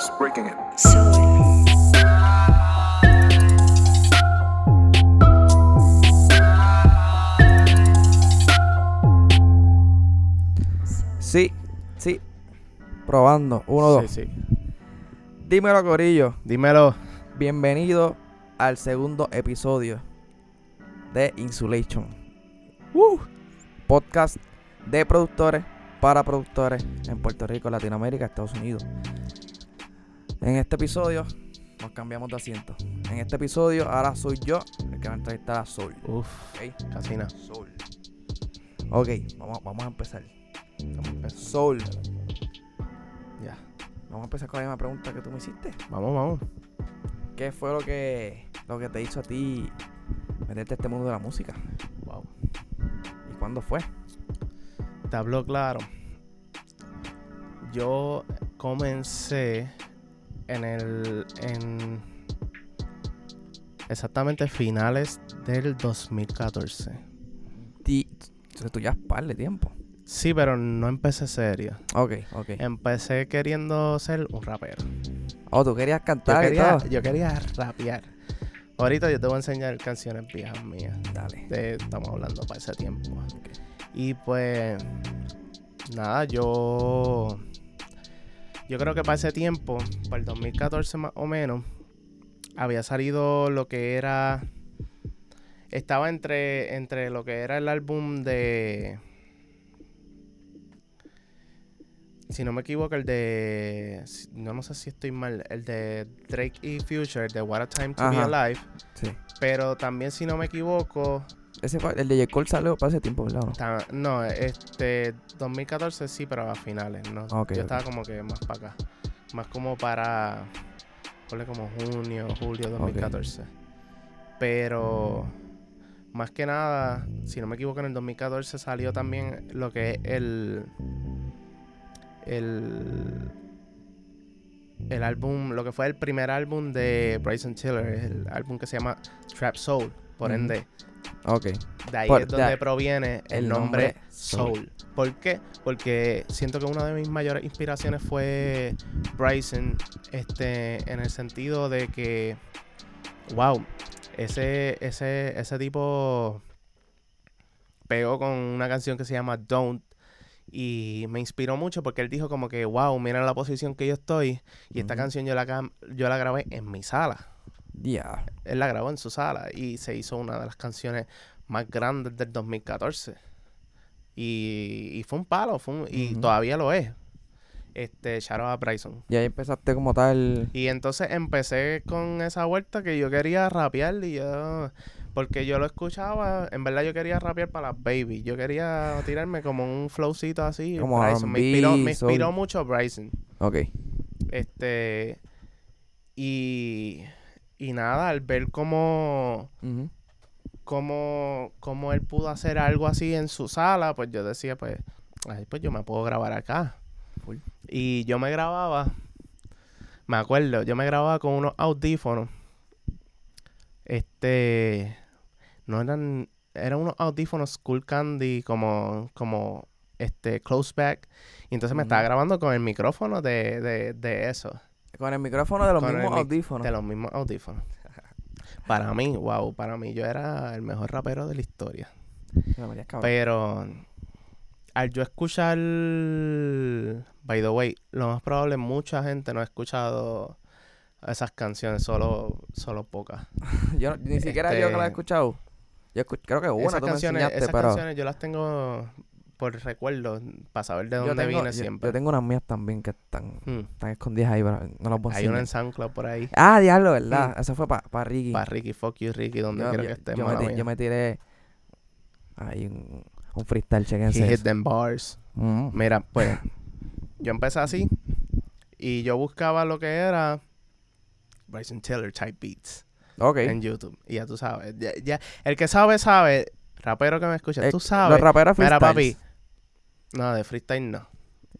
walls, breaking it. Sí, sí. Probando. Uno, dos. Sí, sí. Dímelo, Corillo. Dímelo. Bienvenido al segundo episodio de Insulation. Uh, podcast de productores para productores en Puerto Rico, Latinoamérica, Estados Unidos. En este episodio nos cambiamos de asiento. En este episodio ahora soy yo el que va a entrevistar a Soul. Uf, ¿ok? casi nada. Soul. Ok, vamos, vamos a empezar. Vamos a empezar. Soul. Ya. Vamos a empezar con la misma pregunta que tú me hiciste. Vamos, vamos. ¿Qué fue lo que, lo que te hizo a ti meterte a este mundo de la música? Wow. ¿Y cuándo fue? Te hablo claro. Yo comencé en el. en. exactamente finales del 2014. Ti, entonces tú ya par de tiempo. Sí, pero no empecé serio. Ok, ok. Empecé queriendo ser un rapero. Oh, tú querías Yo cantar y quería, todo. yo quería rapear. Ahorita yo te voy a enseñar canciones viejas mías. Dale. de- estamos hablando para ese tiempo. Y pues, nada, yo. Yo creo que para ese tiempo, para el 2014 más o menos, había salido lo que era. Estaba entre, entre lo que era el álbum de. Si no me equivoco, el de. No, no sé si estoy mal. El de Drake y Future, de What a Time to Be. Alive. Sí. Pero también, si no me equivoco, Ese el de J. Cole salió para ese tiempo, ¿verdad? no? No, este 2014 sí, pero a finales, ¿no? Ok, Yo estaba como que más para acá. Más como para. Ponle como junio, julio 2014. Pero. Más que nada, si no me equivoco, en el 2014 salió también lo que es el. El. El álbum, lo que fue el primer álbum de Bryson Tiller, el álbum que se llama Trap Soul, por ende. Ok. De ahí Por- es donde de- proviene el, el nombre, Soul. Soul. ¿Por qué? Porque siento que una de mis mayores inspiraciones fue Bryson, este, en el sentido de que, wow, ese, ese, ese tipo pegó con una canción que se llama Don't y me inspiró mucho porque él dijo como que, wow, mira la posición que yo estoy y esta canción yo la, yo la grabé en mi sala Ya. él la grabó en su sala y se hizo una de las canciones más grandes del 2014. Y, y fue un palo, fue un- y todavía lo es. Este, out a Bryson. Y ahí empezaste como tal. Y entonces empecé con esa vuelta que yo quería rapear y yo... Porque yo lo escuchaba, en verdad yo quería rapear para las baby. Yo quería tirarme como un flowcito así. Como Bryson. Me inspiró, me inspiró mucho Bryson. Ok. Este... Y... Y nada, al ver cómo cómo, cómo él pudo hacer algo así en su sala, pues yo decía, pues, ay, pues yo me puedo grabar acá. Y yo me grababa, me acuerdo, yo me grababa con unos audífonos. Este, no eran, eran unos audífonos Cool Candy como, como, este, close back. Y entonces me estaba grabando con el micrófono de, de, de eso. Con el micrófono de los Con mismos audífonos. De los mismos audífonos. Para mí, wow, para mí yo era el mejor rapero de la historia. Me. Pero al yo escuchar, by the way, lo más probable mucha gente no ha escuchado esas canciones, solo, solo pocas. Yo ni siquiera yo que la he este- escuchado. Yo creo que una esas tú me canciones, enseñaste, esas pero canciones yo las tengo por recuerdo, para saber de dónde tengo, vine yo- siempre. yo tengo unas mías también que están, Hmm. están escondidas ahí, pero no las a Hay una en. SoundCloud por ahí. Ah, diablo, ¿verdad? Eso fue para Ricky. Para Ricky, fuck you Ricky, donde quiera que esté. yo me, yo me tiré ahí un, un freestyle, He chequense. hit eso. them bars. Mm. Mira, pues yo empecé así y yo buscaba lo que era Bryson Tiller type beats Ok. en YouTube. Y ya tú sabes, ya, ya- el que sabe, sabe. Rapero que me escucha, tú sabes. Los raperos Mira, papi. No, de freestyle no.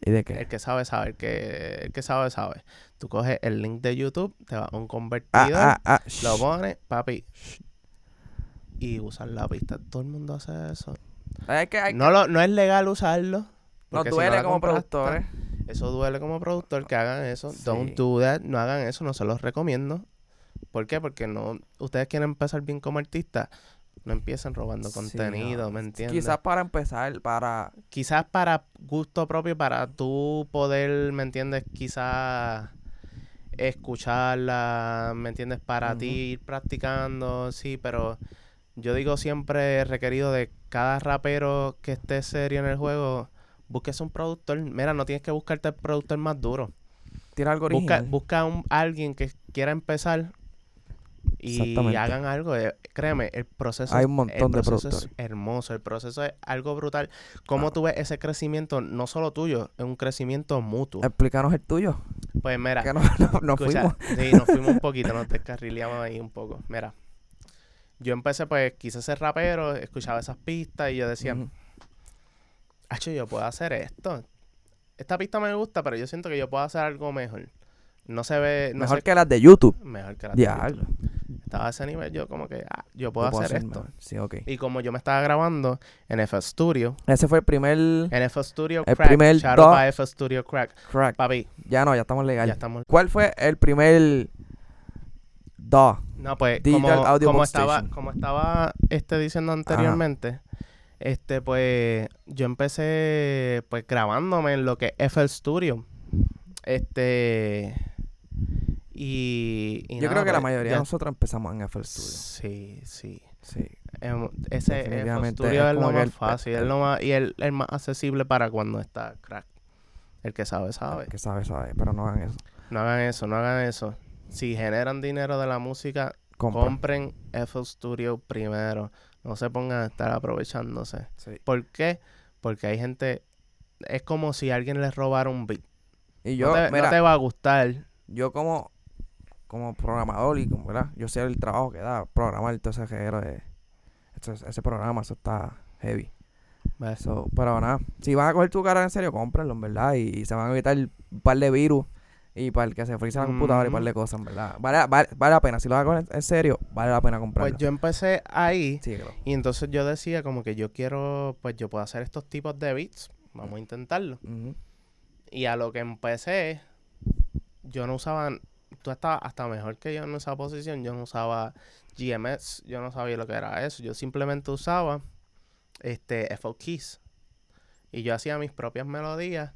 ¿Y de qué? El que sabe, sabe. El que, el que sabe, sabe. Tú coges el link de YouTube, te vas a un Ah, convertidor, ah, ah. lo pones, papi. Y usar la pista. Todo el mundo hace eso. Es que hay No, lo, no es legal usarlo. Nos porque si duele la como productores. Eso duele como productor que hagan eso. Sí. Don't do that. No hagan eso. No se los recomiendo. ¿Por qué? Porque no... Ustedes quieren empezar bien como artistas. No empiecen robando Sí, contenido, no. ¿me entiendes? Quizás para empezar, para... quizás para gusto propio, para tú poder, ¿me entiendes? Quizás escucharla, ¿me entiendes? Para ti ir practicando, sí, pero yo digo siempre requerido de cada rapero que esté serio en el juego, busques un productor. Mira, no tienes que buscarte el productor más duro. Tira algo Busca, busca un, alguien que quiera empezar y hagan algo. eh, Créeme, el proceso, Hay es- un montón el de es hermoso. El proceso es algo brutal. ¿Cómo Ah. tú ves ese crecimiento? No solo tuyo, es un crecimiento mutuo. Explícanos el tuyo. Pues mira, Que no, no- nos escucha, fuimos. sí, nos fuimos un poquito, nos descarrileamos ahí un poco. Mira, yo empecé, pues, quise ser rapero, escuchaba esas pistas y yo decía, Ujú. Hacho, yo puedo hacer esto. Esta pista me gusta, pero yo siento que yo puedo hacer algo mejor. No se ve, no Mejor que las de YouTube. mejor que la de. YouTube. Estaba a ese nivel, yo como que, ah, yo puedo hacer, esto. mejor. Sí, ok. Y como yo me estaba grabando en FL Studio, Ese fue el primer en FL Studio El Crack, primer do- FL Studio Crack. crack. Papi, Ya no, ya estamos legal. ya estamos. ¿Cuál fue el primer DAW? No, pues Digital como, Audio como estaba, como estaba este diciendo anteriormente, este pues yo empecé pues grabándome en lo que es FL Studio. Este y, y Yo nada, creo que la pues, mayoría ya- de nosotros empezamos en FL Studio. Sí, sí. Sí. Em, ese FL Studio es es, lo más el- fácil, es lo más, y el, el más accesible para cuando está crack. El que sabe, sabe. Que sabe, sabe. Pero no hagan eso. No hagan eso, no hagan eso. Si generan dinero de la música, Compra. compren FL Studio primero. No se pongan a estar aprovechándose. Sí. ¿Por qué? Porque hay gente... Es como si alguien les robara un beat. Y yo, no, te, no mira, te va a gustar. Yo como, como programador y como, ¿verdad? Yo sé el trabajo que da programar todo ese género de... ese programa, eso está heavy. ¿ves? So, pero nada, si van a coger tu cara en serio, cómprenlo, en verdad. Y, se van a evitar un par de virus y para el que se frisa la computadora y un par de cosas, en verdad. Vale, vale, vale la pena. Si lo van a coger en serio, vale la pena comprarlo. Pues yo empecé ahí Síguelo. y entonces yo decía como que yo quiero... Pues yo puedo hacer estos tipos de beats. Vamos a intentarlo. Y a lo que empecé, yo no usaba, tú estabas hasta mejor que yo en esa posición, yo no usaba GMS, yo no sabía lo que era eso, yo simplemente usaba este FL Keys. Y yo hacía mis propias melodías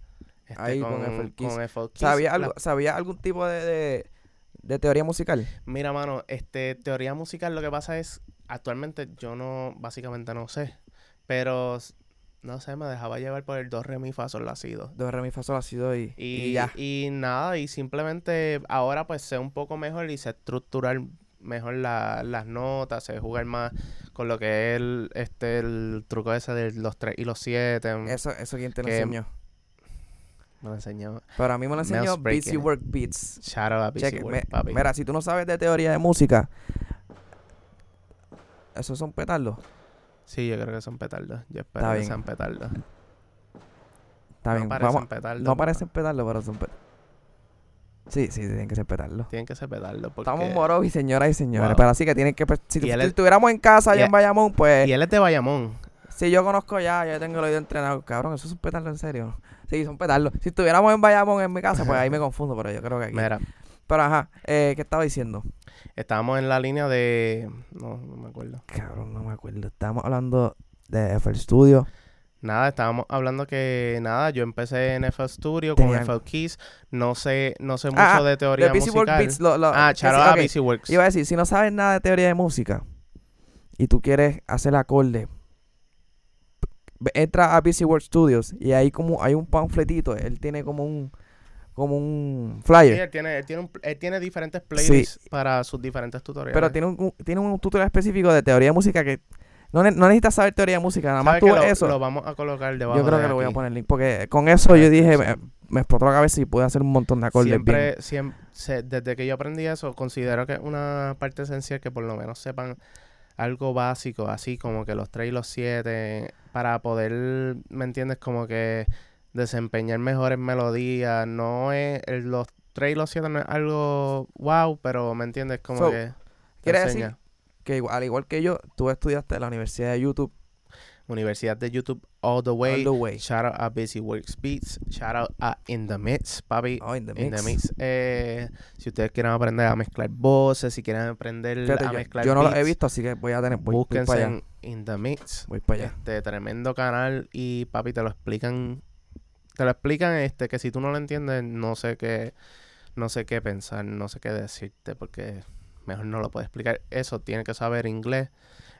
este, Ahí con FL con FL Keys. ¿Sabía, La- algo, ¿Sabía algún tipo de, de, de teoría musical? Mira, mano, este, teoría musical, lo que pasa es, actualmente yo no, básicamente no sé, pero, no sé, me dejaba llevar por el do, re, mi, fa, sol, la, si, do. Do, re, mi, fa, sol, la, si, do y, Y, y ya. y nada, y simplemente ahora pues sé un poco mejor y sé estructurar mejor la- las notas, sé jugar más con lo que es el, este, el truco ese de los tres y los siete. Eso, eso quién te lo enseñó. Me lo enseñó. Pero a mí me lo enseñó It. Work Beats. Shout out a Busy Work, me- papi. mira, si tú no sabes de teoría de música, esos son petardos. Sí, yo creo que son petardos. Yo espero Está que bien. sean petardos. Está no bien, parecen vamos. petardos. No parecen petardos, pero son petardos. Sí, sí, tienen que ser petardos. Tienen que ser petardos porque... Estamos moros y señoras y señores. Wow. Pero así que tienen que. Si, Y él si es- estuviéramos en casa allá y en Bayamón, pues. Y él es de Bayamón. Si yo conozco ya, yo tengo el oído entrenado. Cabrón, esos son petardos en serio. Sí, son petardos. Si estuviéramos en Bayamón en mi casa, pues ahí me confundo, pero yo creo que aquí. Mira, Pero ajá, eh, ¿qué estaba diciendo? estábamos en la línea de... No, no me acuerdo. Cabrón, no me acuerdo. Estábamos hablando de FL Studio. Nada, estábamos hablando que nada, yo empecé en FL Studio Tenían- con FL Keys, no sé, no sé mucho Ah, de teoría De Work musical. Beats. Lo, lo- ah, out a ok. Busy Works. Iba a decir, si no sabes nada de teoría de música y tú quieres hacer acorde, entra a Busy Work Studios y ahí como hay un panfletito, él tiene como un como un Sí, flyer, él tiene, él tiene, un- él tiene diferentes playlists para sus diferentes tutoriales. pero tiene un, tiene un tutorial específico de teoría de música que no, ne- no necesitas saber teoría de música, nada más ¿Sabes tú lo, eso. lo vamos a colocar debajo yo creo de que le voy a aquí. poner link porque con eso yo dije, me, Sí. me explotó la cabeza y pude hacer un montón de acordes bien. Siempre, siempre, se- desde que yo aprendí eso, considero que es una parte esencial que por lo menos sepan algo básico, así como que los 3 y los 7, para poder, ¿me entiendes? Como que desempeñar mejores melodías. No es, el- los 3 y los 7 no es algo wow, pero ¿me entiendes? Como So, que... quiere decir. Que al igual que yo, tú estudiaste en la Universidad de YouTube Universidad de YouTube All the Way. All the way. Shout out a Busy Works Beats. Shout out a In the Mix, papi. Oh, in the In mix. the Mix. Eh, si ustedes quieren aprender a mezclar voces, si quieren aprender Fíjate, a yo, mezclar yo no lo he beats, visto, así que voy a tener. Voy, voy búsquense para allá. en In the Mix. Voy para allá. Este tremendo canal y papi te lo explican te lo explican este que si tú no lo entiendes no sé qué no sé qué pensar, no sé qué decirte porque mejor no lo puedo explicar. Eso tiene que saber inglés.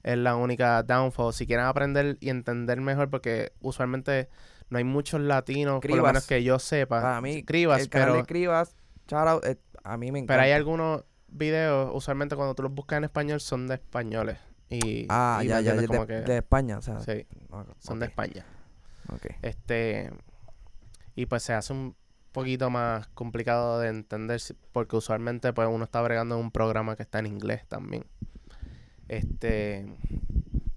Es la única downfall. Si quieren aprender y entender mejor porque usualmente no hay muchos latinos, por lo Cribas. menos que yo sepa. Para mí, Cribas, el canal pero de Cribas, shout out, eh, a mí me encanta. pero hay algunos videos, usualmente cuando tú los buscas en español son de españoles y Ah, y ya, me ya, de, como que de España, o sea. sí, son de España. ok. Este. Y pues se hace un poquito más complicado de entender porque usualmente pues uno está bregando en un programa que está en inglés también. Este.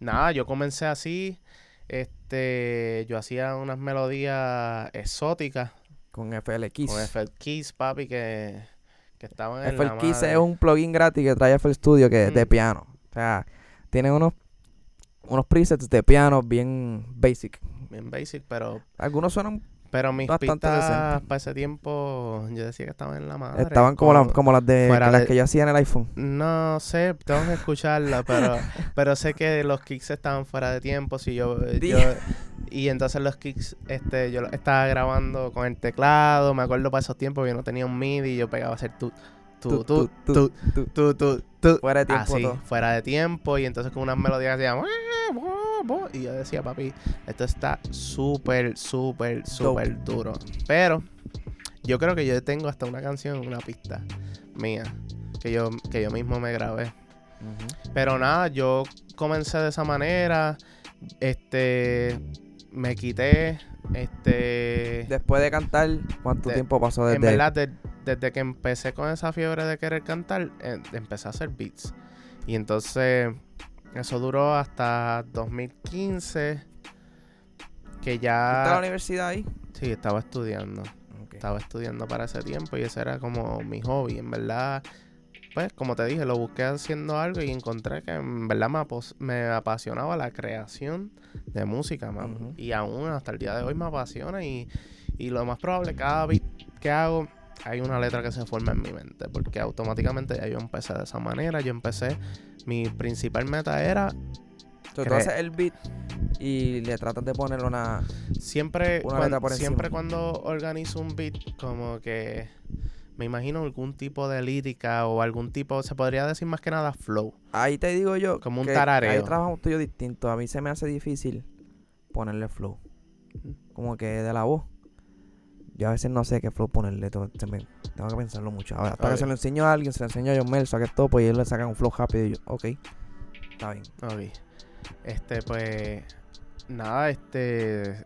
Nada, yo comencé así. Este. Yo hacía unas melodías exóticas Con FL Keys. con FL Keys, papi, que, que estaban en FL la Keys madre. es un plugin gratis que trae FL Studio que es de piano. O sea, tiene unos, unos presets de piano bien basic. Bien basic, pero. Algunos suenan, Pero mis Bastante pistas decente. para ese tiempo, yo decía que estaban en la madre. estaban como, las- con- como las de que las de- que yo hacía en el iPhone. No sé, tengo que escucharla, pero, pero sé que los kicks estaban fuera de tiempo. Si yo, yo- y entonces los kicks, este, yo los estaba grabando con el teclado. Me acuerdo para esos tiempos que yo no tenía un MIDI y yo pegaba a hacer tu, tu, tu, tu, tu, tu, tu, Fuera de tiempo así, todo. fuera de tiempo. Y entonces con unas melodías que y yo decía, papi, esto está súper, súper, súper duro. Pero yo creo que yo tengo hasta una canción, una pista mía, que yo, que yo mismo me grabé. Pero nada, yo comencé de esa manera. Este. Me quité. Este. Después de cantar, ¿cuánto De- tiempo pasó en desde verdad, de- desde que empecé con esa fiebre de querer cantar, eh, empecé a hacer beats. Y entonces. Eso duró hasta 2015. Que ¿Fuiste a la ya. universidad ahí? Sí, estaba estudiando. Estaba estudiando para ese tiempo y ese era como mi hobby. En verdad, pues como te dije, lo busqué haciendo algo y encontré que en verdad me, apasionaba la creación de música, man. Ujú. Y aún hasta el día de hoy me apasiona y, y lo más probable, cada beat que hago, hay una letra que se forma en mi mente. Porque automáticamente ya yo empecé de esa manera. Yo empecé, mi principal meta era So, tú haces el beat y le tratas de poner una... Siempre, Una cuan- letra por siempre cuando organizo un beat, como que me imagino algún tipo de lírica o algún tipo, se podría decir más que nada flow. Ahí te digo yo Como un tarareo. Hay trabajos tuyos distintos. A mí se me hace difícil ponerle flow. Como que de la voz. Yo a veces no sé qué flow ponerle. Tengo, se me- tengo que pensarlo mucho. Ahora, para Ok. que se lo enseño a alguien, se lo enseño a John Mel, saque todo, pues y él le saca un flow rápido y yo, ok. Está bien. Ok. Este, pues, nada, este,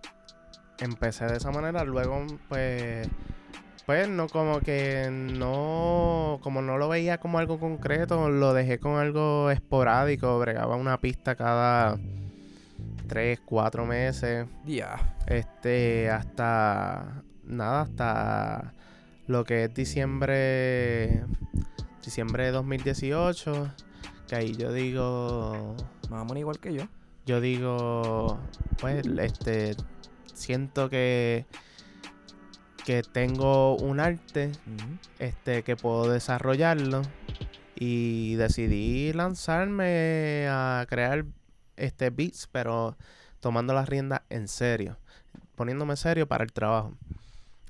empecé de esa manera, luego, pues, pues, no, como que no, como no lo veía como algo concreto, lo dejé con algo esporádico, bregaba una pista cada tres, cuatro meses. Ya. Este, hasta. Nada, hasta lo que es diciembre. Diciembre de 2018. Que ahí yo digo. Menos igual que yo. Yo digo. Pues, este. Siento que. Que tengo un arte. Este, que puedo desarrollarlo. Y decidí lanzarme a crear este beats, pero tomando las riendas en serio. Poniéndome serio para el trabajo.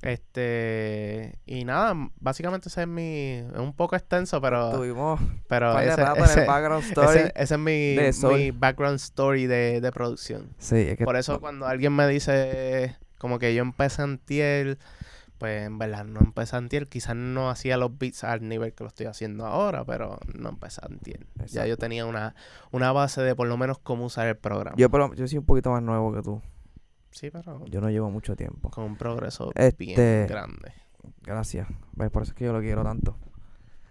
Este. Y nada, básicamente ese es mi. Es un poco extenso, pero. Tuvimos Pero ese, en ese- el background story. ese- ese es mi, mi background story de, de producción. sí, es que Por eso cuando alguien me dice como que yo empecé antier, pues en verdad no empecé antier. Quizás no hacía los beats al nivel que lo estoy haciendo ahora, pero no empecé antier. Ya Exacto. yo tenía una, una base de por lo menos cómo usar el programa. yo, por lo- yo soy un poquito más nuevo que tú. Sí, pero Yo no llevo mucho tiempo. con un progreso Este- bien grande. Gracias. ¿Ves? Por eso es que yo lo quiero tanto.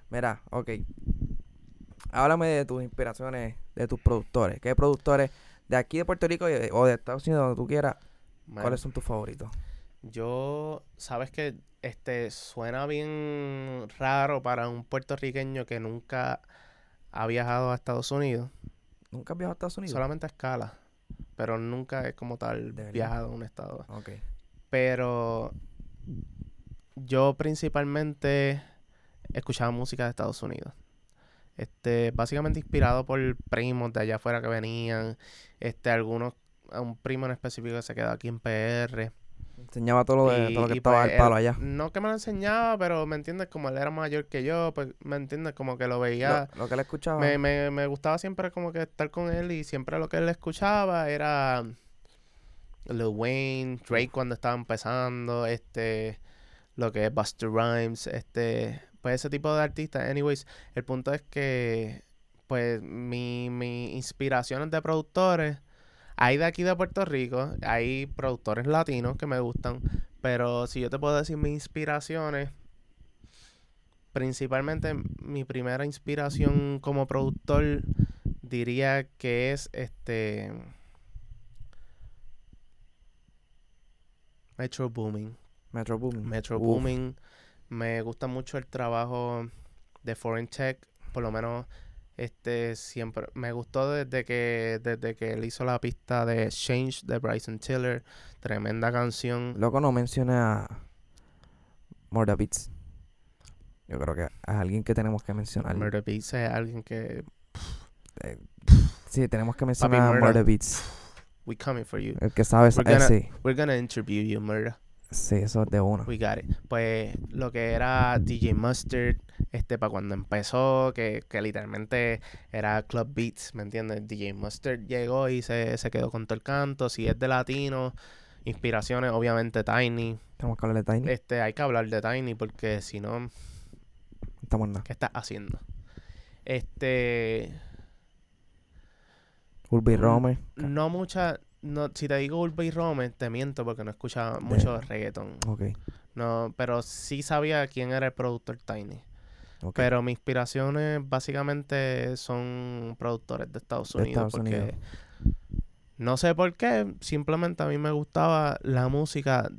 Mira, ok. Háblame de tus inspiraciones, de tus productores. ¿Qué productores de aquí de Puerto Rico o de Estados Unidos, donde tú quieras, cuáles son tus favoritos? Yo, sabes que este suena bien raro para un puertorriqueño que nunca ha viajado a Estados Unidos. ¿Nunca has viajado a Estados Unidos? Solamente a escala. Pero nunca he como tal viajado a un estado. Pero yo principalmente escuchaba música de Estados Unidos. Este, básicamente inspirado por primos de allá afuera que venían, este, algunos, un primo en específico que se quedó aquí en PR. Enseñaba todo lo, de, Y- todo lo que estaba pues, al palo él- allá. No que me lo enseñaba, pero me entiendes, como él era mayor que yo, pues me entiendes, como que lo veía. Lo, lo que le escuchaba. Me, me, me gustaba siempre como que estar con él y siempre lo que él escuchaba era Lil Wayne, Drake cuando estaba empezando, este, lo que es Buster Rhymes, este, pues ese tipo de artistas. Anyways, el punto es que, pues, mi, mi inspiraciones de productores, hay de aquí de Puerto Rico, hay productores latinos que me gustan, pero si yo te puedo decir mis inspiraciones, principalmente mi primera inspiración como productor diría que es este Metro Booming. Metro Booming. Metro Uf. Booming. Me gusta mucho el trabajo de Foreign Tech, por lo menos este siempre me gustó desde que desde que él hizo la pista de Change de Bryson Tiller, tremenda canción. Loco, no mencione a Murder Beats. Yo creo que es alguien que tenemos que mencionar. Murder Beats es alguien que Eh, sí, tenemos que mencionar a Murder. Beats. we coming for you. El que sabe, We're eh, gonna- sí. We're gonna interview you, Murder. Sí, eso es de uno. We got it. Pues lo que era DJ Mustard, este, para cuando empezó, que, que literalmente era Club Beats, ¿me entiendes? DJ Mustard llegó y se, se quedó con todo el canto. Si es de latino, inspiraciones, obviamente Tiny. Tenemos que hablar de Tiny. Este, hay que hablar de Tiny porque si no, estamos en nada. ¿qué estás haciendo? Este, Urbi Mm, Romer. no mucha, no, si te digo Urba y Rome, te miento porque no escuchaba mucho reggaeton. Ok. No, pero sí sabía quién era el productor Tiny. ok. Pero mis inspiraciones básicamente son productores de Estados De Unidos. Estados porque Unidos. no sé por qué, simplemente a mí me gustaba la música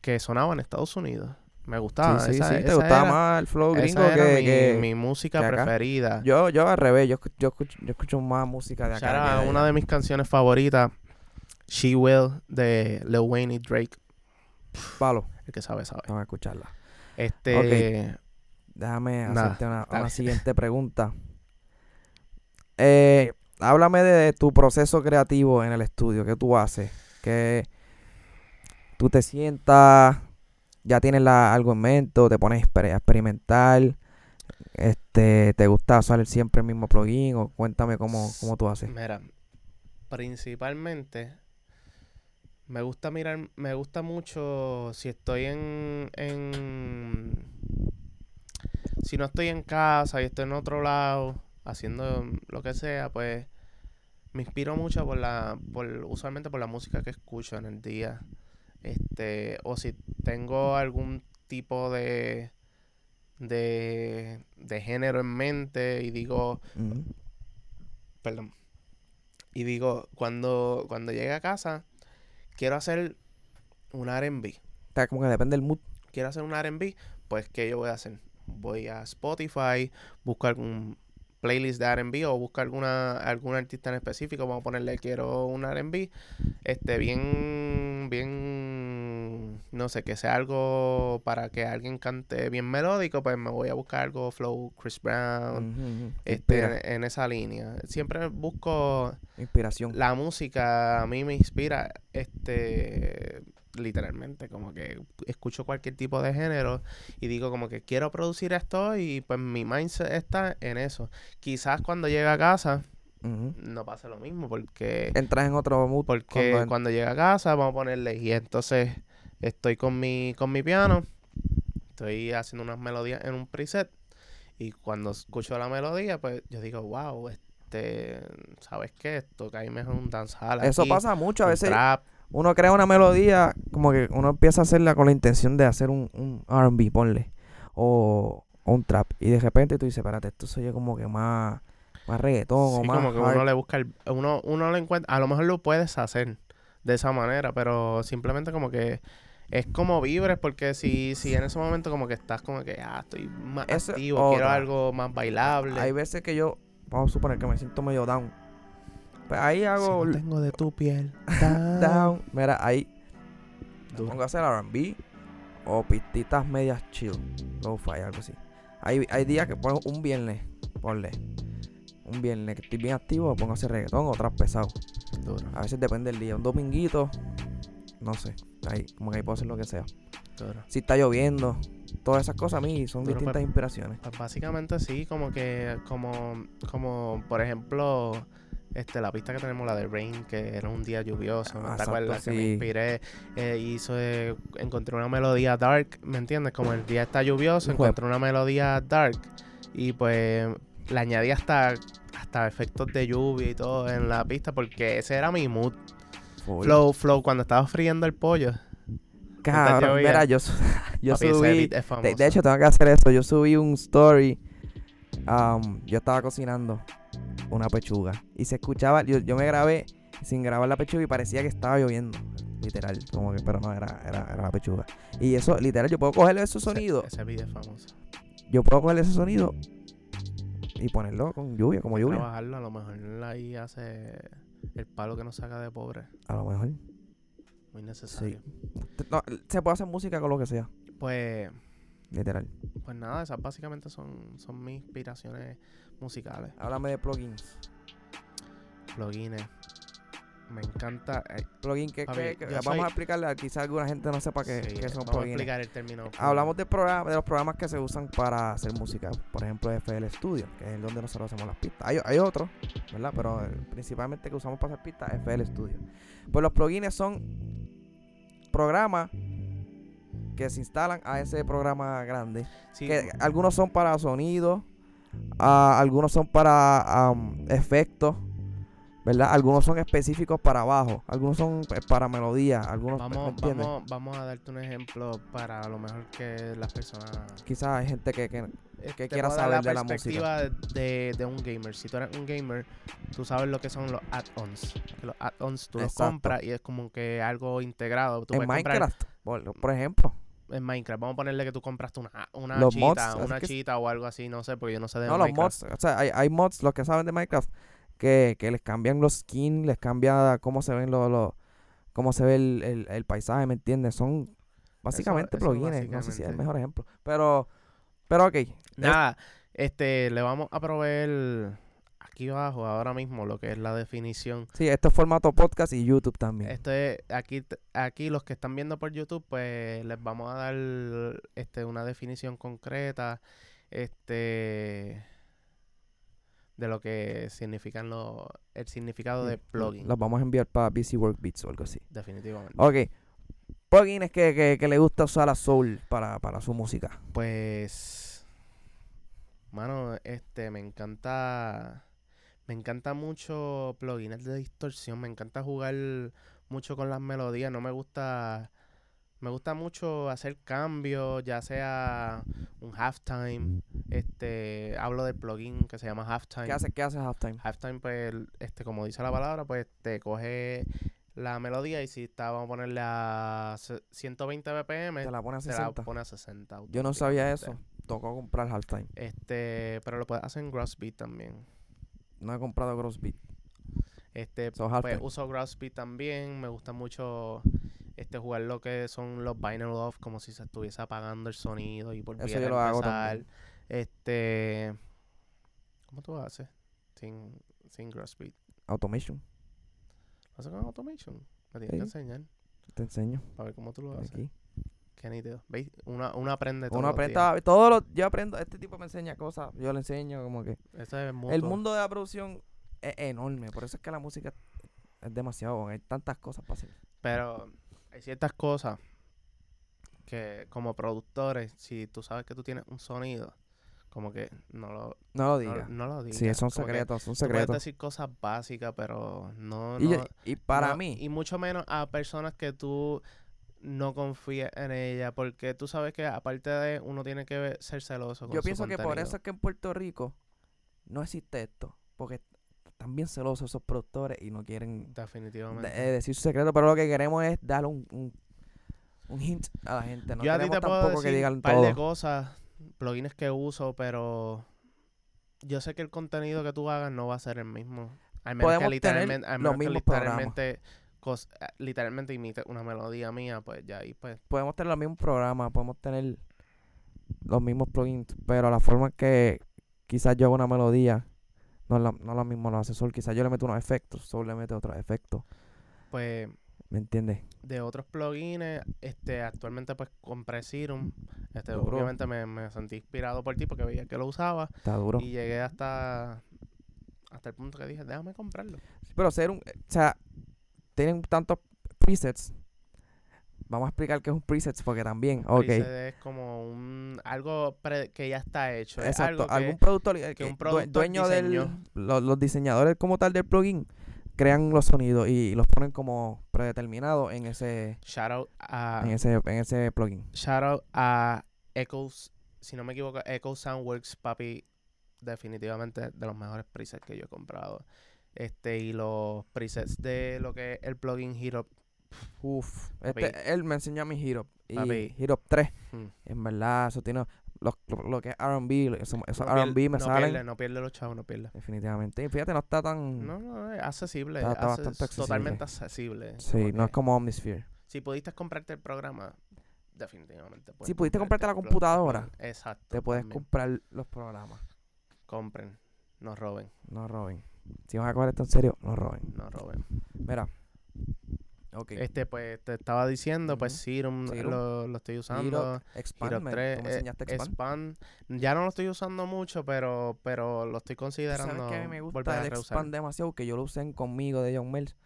que sonaba en Estados Unidos. Me gustaba. sí, sí, esa- sí. Te gustaba era- más el flow esa gringo era que, mi, que- mi música que preferida. Yo, yo al revés. Yo, yo, escucho, yo escucho más música de acá. era de una allá. de mis canciones favoritas. She Will de Lil Wayne y Drake. Palo. El que sabe, sabe. Tengo que escucharla. Este. Déjame hacerte una, una siguiente pregunta. Eh, háblame de tu proceso creativo en el estudio. ¿Qué tú haces? Que tú te sientas, ya tienes la- algo en mente, te pones a experimentar. Este, ¿te gusta usar siempre el mismo plugin? O cuéntame cómo, cómo tú haces. Mira, principalmente me gusta mirar, me gusta mucho si estoy en, en si no estoy en casa y estoy en otro lado haciendo lo que sea, pues me inspiro mucho por la, por, usualmente por la música que escucho en el día. Este, o si tengo algún tipo de de, de género en mente y digo, perdón. Y digo, cuando, cuando llegue a casa, quiero hacer un R&B. Sea, como que depende del mood. Quiero hacer un R&B, pues ¿qué yo voy a hacer? Voy a Spotify, busco algún playlist de R&B o busco alguna algún artista en específico, vamos a ponerle quiero un R&B, este bien bien no sé, que sea algo para que alguien cante bien melódico, pues me voy a buscar algo flow Chris Brown, este en, en esa línea. Siempre busco inspiración. la música a mí me inspira este literalmente como que escucho cualquier tipo de género y digo como que quiero producir esto y pues mi mindset está en eso quizás cuando llegue a casa no pase lo mismo porque Entras en otro mood. porque cuando llegue a casa vamos a ponerle y entonces estoy con mi con mi piano estoy haciendo unas melodías en un preset y cuando escucho la melodía pues yo digo wow este sabes qué esto cae mejor un dancehall Eso aquí, pasa mucho. A veces trap uno crea una melodía, como que uno empieza a hacerla con la intención de hacer un, un RB, ponle, o, o un trap, y de repente tú dices, espérate, esto se oye como que más, más reggaetón, o más como que hard". uno le busca el, uno, uno lo encuentra, a lo mejor lo puedes hacer de esa manera, pero simplemente como que es como vibres, porque si, si en ese momento como que estás como que, ah, estoy más activo, quiero otra. algo más bailable. Hay veces que yo, vamos a suponer que me siento medio down, Pues ahí Si hago no tengo de tu piel. down. Mira, ahí me Duro. pongo a hacer R&B o pistitas medias chill. Lo-fi, algo así. Hay, hay días que pongo un viernes, ponle. Un viernes que estoy bien activo, pongo a hacer reggaetón o trap pesado. Duro, A veces depende del día. Un dominguito, no sé. Ahí, como que ahí puedo hacer lo que sea. Si está lloviendo, todas esas cosas a mí son distintas pues. inspiraciones. Pues básicamente sí, como que, como, como por ejemplo, este, la pista que tenemos, la de Rain, que era un día lluvioso, ¿no te? Que me inspiré, eh, hizo, eh, encontré una melodía dark, ¿me entiendes? Como el día está lluvioso, encontré una melodía dark y pues le añadí hasta, hasta efectos de lluvia y todo en la pista porque ese era mi mood. Flow, flow, cuando estaba friendo el pollo. Cabrón, mira, yo, yo papi, ese subí. De, de hecho, tengo que hacer eso. Yo subí un story. um, yo estaba cocinando una pechuga. Y se escuchaba. Yo, yo me grabé sin grabar la pechuga y parecía que estaba lloviendo. Literal. Como que, pero no, era, era, era la pechuga. Y eso, literal, yo puedo cogerle ese Ese- sonido. Ese, beat es famoso. Yo puedo cogerle ese sonido y ponerlo con lluvia, como lluvia. Trabajarlo, a lo mejor ahí hace el palo que nos saca de pobre. A lo mejor. Muy necesario. No, se puede hacer música con lo que sea. Pues, Literal. pues nada, esas básicamente son, son mis inspiraciones musicales. Háblame de plugins. Plugins. Me encanta. eh, Plugin que, que- vamos soy- a explicarle, quizá alguna gente no sepa qué, sí, qué son vamos a plugins. explicar el término. Hablamos de, programa, de los programas que se usan para hacer música. Por ejemplo, FL Studio, que es donde nosotros hacemos las pistas. Hay, hay otros, ¿verdad? Pero eh, principalmente que usamos para hacer pistas, FL Studio. Pues los plugins son programas que se instalan a ese programa grande. Sí, Que algunos son para sonido, ah, algunos son para efectos, ¿verdad? Algunos son específicos para bajo, algunos son eh, para melodía, algunos, ¿me vamos, vamos, vamos a darte un ejemplo para a lo mejor que las personas Quizás hay gente que, que eh, que quiera saber de la perspectiva de, de un gamer. Si tú eres un gamer, tú sabes lo que son los add-ons. Los add-ons tú los compras y es como que algo integrado. Tú en puedes comprar Minecraft, por, ejemplo. en Minecraft. Vamos a ponerle que tú compraste una, una Los chita, mods, una chita o algo así, no sé, porque yo no sé de No, los Minecraft. mods, o sea, hay, hay mods, los que saben de Minecraft, que, que les cambian los skins, les cambia cómo se ven los, los cómo se ve el, el, el paisaje, ¿me entiendes? Son básicamente eso plugins, no sé si es el básicamente. mejor ejemplo, pero, pero ok, Nada, este, le vamos a proveer aquí abajo ahora mismo lo que es la definición. sí, esto es formato podcast y YouTube también. Este, aquí, aquí los que están viendo por YouTube, pues les vamos a dar este, una definición concreta, este, de lo que significan los, el significado de plugin, Los vamos a enviar para BC Work Beats o algo así. definitivamente. Ok, plugins que, que, que le gusta usar a Soul para, para su música. Pues, mano, este, me encanta, me encanta mucho plugins de distorsión, me encanta jugar mucho con las melodías, no me gusta, me gusta mucho hacer cambios, ya sea un halftime, este, hablo del plugin que se llama halftime. ¿Qué hace, qué hace Halftime? Halftime, pues, este, como dice la palabra, pues te coge la melodía y si está, vamos a ponerle a se- 120 BPM, Te la pone a te la 60. pone a 60. Yo no sabía eso. Tocó comprar Halftime. Este, pero lo puedes hacer en Grossbeat también. No he comprado Grossbeat. Este, So, pues uso Grossbeat también. Me gusta mucho este jugar lo que son los binaural off, como si se estuviese apagando el sonido y volviera yo a lo hago también. Este, ¿cómo tú haces? Sin, sin Grossbeat. Automation. ¿Lo haces con Automation? Me tienes que Sí. enseñar Te enseño. para ver cómo tú lo haces. Aquí. Qué nítido. ¿Veis? Uno, uno aprende todo. Uno aprende, todos los, yo aprendo, este tipo me enseña cosas, yo le enseño como que Eso es el mundo de la producción es enorme, por eso es que la música es demasiado, hay tantas cosas para hacer. Pero hay ciertas cosas que como productores, si tú sabes que tú tienes un sonido, como que no lo, No lo digas. no lo digas. sí, son secretos, son tú puedes secretos. decir cosas básicas, pero no... Y, no- y para no- mí, Y mucho menos a personas que tú no confíes en ella, porque tú sabes que aparte de uno tiene que ser celoso con yo su pienso que por eso es que en Puerto Rico no existe esto, porque están bien celosos esos productores y no quieren Definitivamente. eh, decir su secreto, pero lo que queremos es dar un, un, un hint a la gente, no Yo a ti te puedo decir que digan un par todo. de cosas, plugins que uso, pero yo sé que el contenido que tú hagas no va a ser el mismo. Al menos podemos que tener literalmente, al los menos que mismos literalmente, cos- eh, literalmente imite una melodía mía, pues ya ahí pues podemos tener los mismos programas, podemos tener los mismos plugins, pero la forma que quizás yo hago una melodía no es, la- no mismo lo hace Soul. Quizás yo le meto unos efectos, Soul le mete otros efectos. pues ¿Me entiendes? de otros plugins, este, actualmente pues compré Serum. Este, Duro. obviamente me, me sentí inspirado por ti porque veía que lo usaba Está duro. y llegué hasta hasta el punto que dije, déjame comprarlo. Sí, pero ser un. O sea, tienen tantos presets. Vamos a explicar qué es un preset porque también. Ok. Preset es como un algo pre- que ya está hecho. Exacto. algo que- Algún productor, eh, que un due- productor dueño del. diseñó. Los, los diseñadores como tal del plugin crean los sonidos y, los ponen como predeterminados en ese, shout out a en ese, en ese plugin. shout out a Echoes, si no me equivoco, Echo Soundworks, papi, definitivamente de los mejores presets que yo he comprado. Este y los presets de lo que es el plugin Hero. Uf. Papi. Este, él me enseñó a mi Hero. Y Papi. Hero 3. Hmm. En verdad, eso tiene. Lo, lo, lo que es RB, eso- esos No RB me no. Pierde, no pierde los chavos, no pierde. Definitivamente. Y fíjate, no está tan. No, no, es accesible. Está- está acces- bastante accesible. Totalmente accesible. sí, no es como Omnisphere. Si pudiste comprarte el programa, definitivamente. puedes Si pudiste comprarte la computadora. Exacto. Te puedes también. comprar los programas. Compren. No roben. No roben. Si van a coger esto en serio, no roben. No roben. Mira. Ok. Este, pues, te estaba diciendo, pues. Serum, Serum. Lo, lo estoy usando. Expand. Me- 3, tú me eh, enseñaste Expand. Ya no lo estoy usando mucho, pero, pero lo estoy ¿Tú considerando ¿Sabes que a me gusta a el. Expand demasiado? Que yo lo usé en conmigo de John Mills.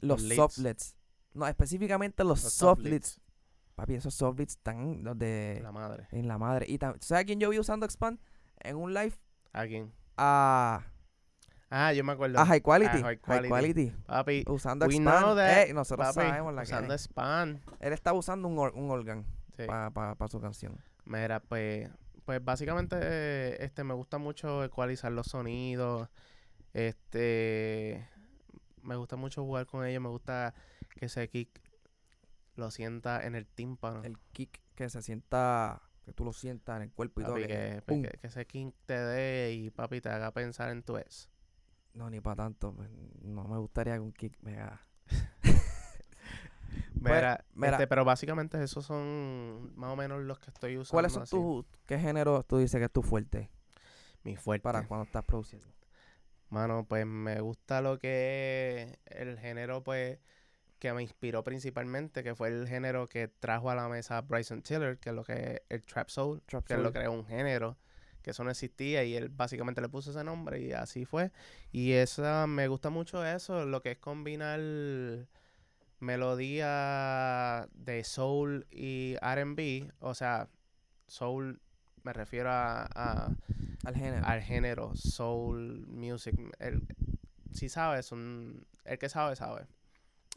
Los softlets. No, específicamente los, Los softlets. Papi, esos softlets están los de La madre. en la madre. Y ¿sabes a quién yo vi usando Expand? En un live ¿Alguien? a, Ah, yo me acuerdo. a High Quality. A High High Quality. Papi, Usando Expand. Eh, nosotros papi, sabemos la que usando es. Expand. Él estaba usando un, or- un Sí. para su canción. Mira, pues, pues básicamente eh, este me gusta mucho ecualizar los sonidos. Este me gusta mucho jugar con ellos, me gusta que ese kick lo sienta en el tímpano. El kick que se sienta, que tú lo sientas en el cuerpo y todo. Papi, que- que, que, que ese kick te dé y papi te haga pensar en tu ex. No, ni para tanto. pues, No me gustaría que un kick me haga. Mira, mira. este, pero básicamente esos son más o menos los que estoy usando. ¿Cuáles son tus, qué género tú dices que es tu fuerte Mi fuerte. para cuando estás produciendo? Mano, pues me gusta lo que es el género, pues, que me inspiró principalmente, que fue el género que trajo a la mesa Bryson Tiller, que es lo que es el Trap Soul, Trap que él lo soul. creó un género, que eso no existía y él básicamente le puso ese nombre y así fue. Y esa, me gusta mucho eso, lo que es combinar melodía de soul y R&B, o sea, soul me refiero a- a Al género. al género soul music. El, si sabes, un, el que sabe, sabe.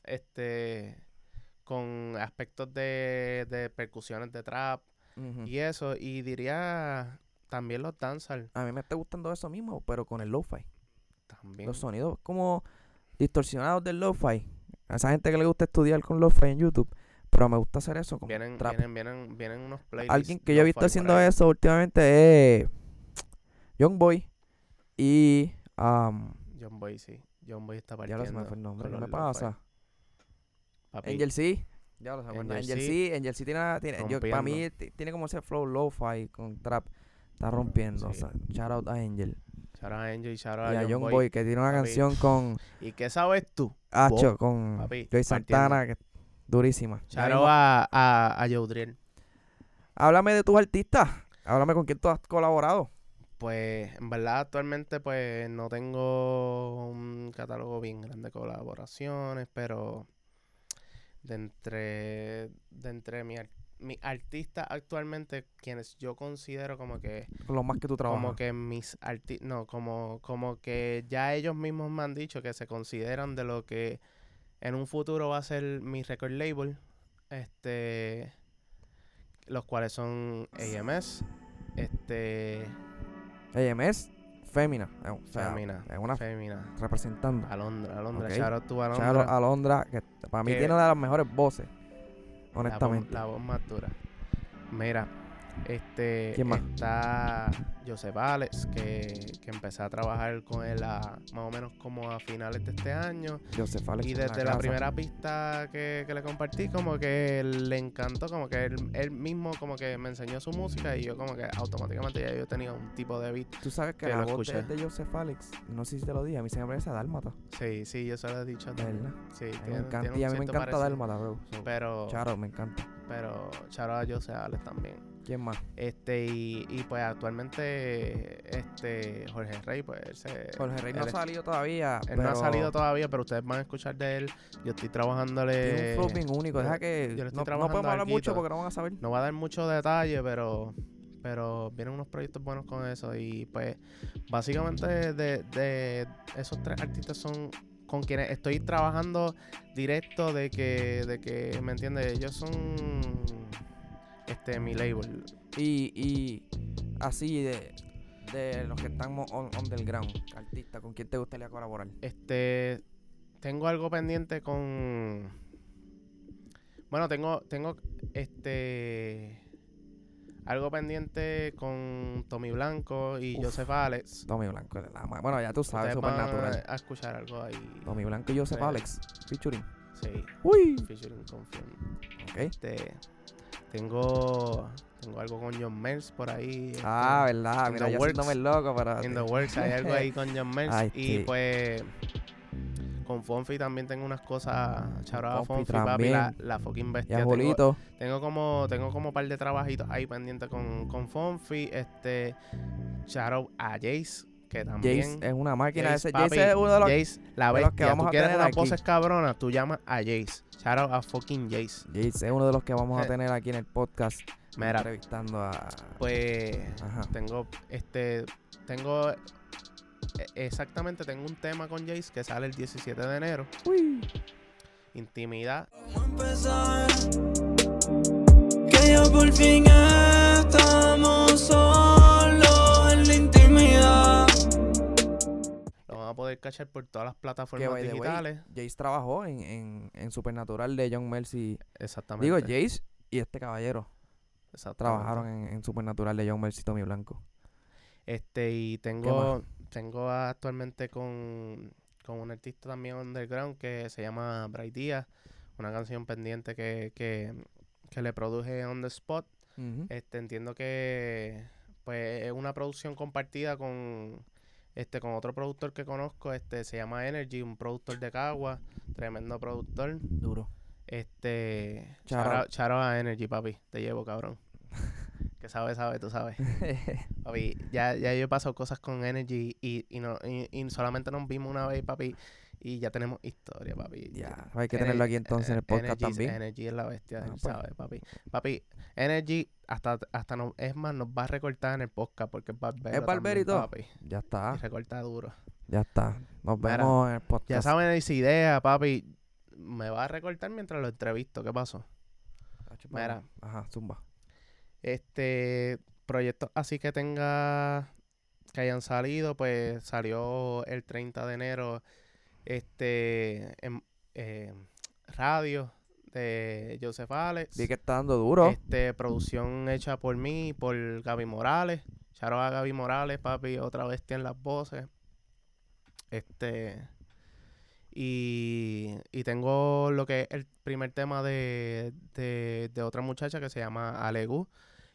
Este, con aspectos de, de percusiones de trap y eso. Y diría también los dancehall. A mí me está gustando eso mismo, pero con el lo-fi. También. Los sonidos como distorsionados del lo-fi. A esa gente que le gusta estudiar con lo-fi en YouTube. Pero me gusta hacer eso con Vienen, trap. vienen, vienen, vienen unos playlists. Alguien que yo he visto haciendo eso últimamente es Young Boy y um, John Boy, sí. John Boy está ya partiendo. lo se me fue el nombre, ¿qué me pasa? Papi, Angel C. Ya lo se acuerda. Angel Angel C. Angel C tiene, tiene yo, para mí tiene como ese flow lo-fi con trap. Está rompiendo. O Sí. sea, shout out a Angel. shout out a Angel, shout out Y a John Young Boy. Boy que tiene una Papi. canción con ¿Y qué sabes tú? Hacho, con papi, Joy Santana, que durísima. Shout out a, a, a Yodriel. Háblame de tus artistas. Háblame con quién tú has colaborado. Pues en verdad actualmente pues no tengo un catálogo bien grande de colaboraciones, pero de entre, de entre mi, ar- mi artistas actualmente, quienes yo considero como que, los más que tú trabajas. como que mis artistas, no, como, como que ya ellos mismos me han dicho que se consideran de lo que en un futuro va a ser mi record label, este, los cuales son AMS, este... AMS, Fémina. eh, O sea, Femina. es una Femina. representando. Alondra, Alondra. Ok. Shout out to Alondra. Charo Alondra, que para mí Que- tiene una de las mejores voces. La voz- Honestamente. La voz más dura. Mira, Este ¿Quién más? está Joseph Alex, que, que empecé a trabajar con él a, más o menos como a finales de este año. Joseph Alex Y la desde la primera pista que, que le compartí, como que le encantó, como que él, él mismo como que me enseñó su música y yo como que automáticamente ya yo tenía un tipo de beat. Tú sabes que que la voz de, de Joseph Alex, no sé si te lo dije, a mí se me parece a Dálmata. Sí, sí, yo se lo he dicho también. verdad. Sí, A tiene- me encanta, y a mí me encanta. Dálmata, bro. So, Pero, Charo, me encanta. pero Charo a José Alex también. ¿Quién más? Este, y, y pues actualmente, este, Jorge Rey, pues él se. Jorge Rey no él ha es- salido todavía. Él no ha pero salido todavía, pero ustedes van a escuchar de él. Yo estoy trabajándole. Tiene un flow bien único. Deja que. yo le estoy No, no trabajando podemos hablar mucho porque no van a saber. No va a dar mucho detalle, pero pero vienen unos proyectos buenos con eso. Y pues, básicamente, de, de esos tres artistas son con quienes estoy trabajando directo de que, de que ¿me entiendes? Ellos son este mi label. Y, y así de, de los que están mo- on, underground, artistas, ¿con quién te gustaría colaborar? Este tengo algo pendiente con bueno, tengo tengo este algo pendiente con Tommy Blanco y Uf. Joseph Alex. Tommy Blanco de la Bueno, ya tú sabes, Ustedes van supernatural. a, escuchar algo ahí. Tommy Blanco y Joseph. Alex, featuring. Sí, Uy. featuring con. Ok. Este, tengo, tengo algo con John Mills por ahí. este, Ah, verdad. Mira, the yo works. loco, pero. In the works hay algo ahí con John. Ay, y sí. pues con Fonfi también tengo unas cosas. Charada Fonfi Fonfi, papi, la, la fucking Y bestia. a Tengo, tengo como, tengo como un par de trabajitos ahí pendientes con, con Fonfi. Este, shout out a Jace, que también. Jace es una máquina. Jace, ese, papi, Jace es uno de los. Jace, la de los que vamos tú a quieres tener unas aquí. voces cabronas, tú llamas a Jace. Shout out a fucking Jace. Jace es uno de los que vamos a Eh. tener aquí en el podcast. Mira, Entrevistando a. pues Ajá. tengo este tengo e- exactamente tengo un tema con Jace que sale el 17 de enero. Uy. Intimidad. Vamos a empezar. Que ya por fin estamos solos a poder cachar por todas las plataformas way, digitales. Jace trabajó en, en, en Supernatural de John Mercy. Exactamente. Digo, Jace y este caballero trabajaron en, en Supernatural de John Mercy y Tommy Blanco. Este y tengo tengo actualmente con con un artista también underground que se llama Bright Díaz, una canción pendiente que, que, que le produje on the spot. Este, entiendo que pues es una producción compartida con este con otro productor que conozco, este se llama Energy, un productor de Cagua, tremendo productor. Duro. Este, charo a Energy, papi, te llevo, cabrón. que sabe, sabe, tú sabes. Papi, ya, ya yo he pasado cosas con Energy y, y, no, y, y solamente nos vimos una vez, papi, y ya tenemos historia, papi. ya, hay que Ener- tenerlo aquí entonces en el podcast Energy, también. Energy es la bestia, Ah, pues. sabe, papi. Papi, Energy hasta, hasta no, es más, nos va a recortar en el podcast porque es barbero. ¿Es todo? Papi. Ya está, Y recorta duro. ya está. Nos Mira, vemos en el podcast. Ya saben esa idea, papi. Me va a recortar mientras lo entrevisto. ¿Qué pasó? Tacho, mira. Ajá, zumba. Este proyecto así que tenga que hayan salido, pues salió el 30 de enero este en eh, radio de Joseph Alex. Vi que está dando duro. Este, producción hecha por mí, por Gaby Morales. Charo a Gaby Morales, papi, otra bestia en las voces. Este. Y, y tengo lo que es el primer tema de, de, de otra muchacha que se llama Alegu.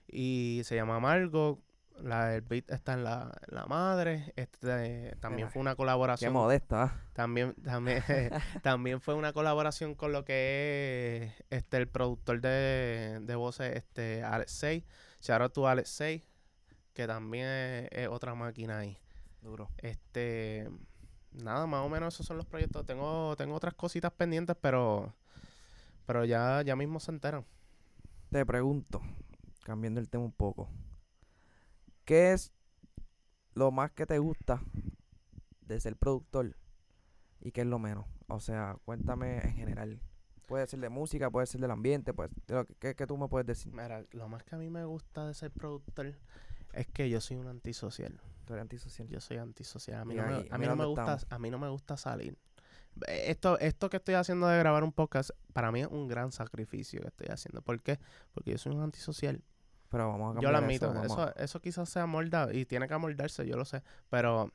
Y se llama Margo. La, el beat está en la, en la madre. Este, también Mira, fue una Qué colaboración. modesta. ¿ah? También, también, también fue una colaboración con lo que es este el productor de, de voces, este Alex 6. Shout out to Alex 6, que también es, es otra máquina ahí. Duro. Este nada, más o menos esos son los proyectos. Tengo, tengo otras cositas pendientes, pero pero ya, ya mismo se enteran. Te pregunto, cambiando el tema un poco. ¿Qué es lo más que te gusta de ser productor y qué es lo menos? O sea, cuéntame en general. Puede ser de música, puede ser del ambiente, pues, ¿qué, qué tú me puedes decir? Mira, lo más que a mí me gusta de ser productor es que yo soy un antisocial. Tú eres antisocial. Yo soy antisocial. A mí no me, a mí no me gusta, estamos. a mí no me gusta salir. Esto, esto que estoy haciendo de grabar un podcast, para mí es un gran sacrificio que estoy haciendo. ¿Por qué? Porque yo soy un antisocial. Pero vamos a Yo lo cambiar admito. Eso, Eso, quizás sea moldado y tiene que amoldarse, yo lo sé. Pero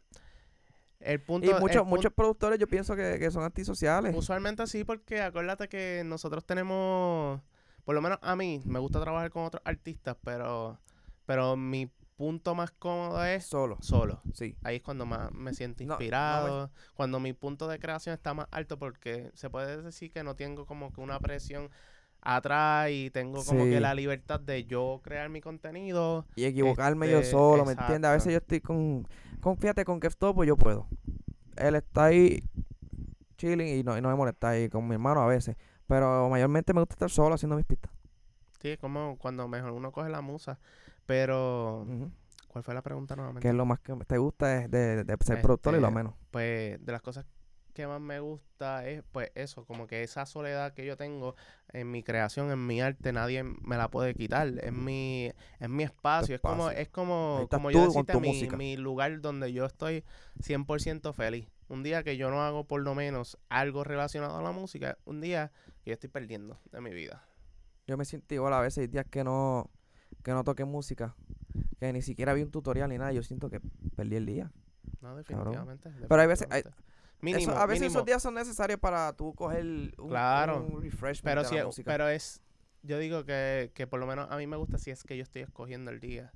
el punto. Y el muchos, muchos productores yo pienso que, que son antisociales. Usualmente sí, porque acuérdate que nosotros tenemos. Por lo menos a mí, me gusta trabajar con otros artistas, pero. Pero mi punto más cómodo es Solo, solo. sí. Ahí es cuando más me siento No, no me- inspirado, cuando mi punto de creación está más alto, porque se puede decir que no tengo como que una presión atrás y tengo como Sí. que la libertad de yo crear mi contenido. Y equivocarme yo Este, solo, ¿me entiendes? A veces yo estoy con, con fíjate, con Kev Topo yo puedo. Él está ahí chilling y no, y no me molesta ahí con mi hermano a veces. Pero mayormente me gusta estar solo haciendo mis pistas. Sí, es como cuando mejor uno coge la musa. Pero. ¿cuál fue la pregunta nuevamente? Que es lo más que te gusta es de, de ser productor y lo Este, menos. Pues de las cosas que más me gusta es pues eso, como que esa soledad que yo tengo en mi creación, en mi arte, nadie me la puede quitar. Es mi, es mi espacio. Es como, es como, como yo decirte, mi, mi lugar donde yo estoy 100% feliz. Un día que yo no hago por lo menos algo relacionado a la música, un día que yo estoy perdiendo de mi vida. Yo me siento igual a veces, hay días que no, que no toqué música, que ni siquiera vi un tutorial ni nada, yo siento que perdí el día. No, definitivamente. Pero hay veces- hay- definitivamente. Mínimo, Eso- a veces mínimo. esos días son necesarios para tú coger un, Claro. un refreshment Pero de sí, la música. pero es, yo digo que, que por lo menos a mí me gusta si es que yo estoy escogiendo el día.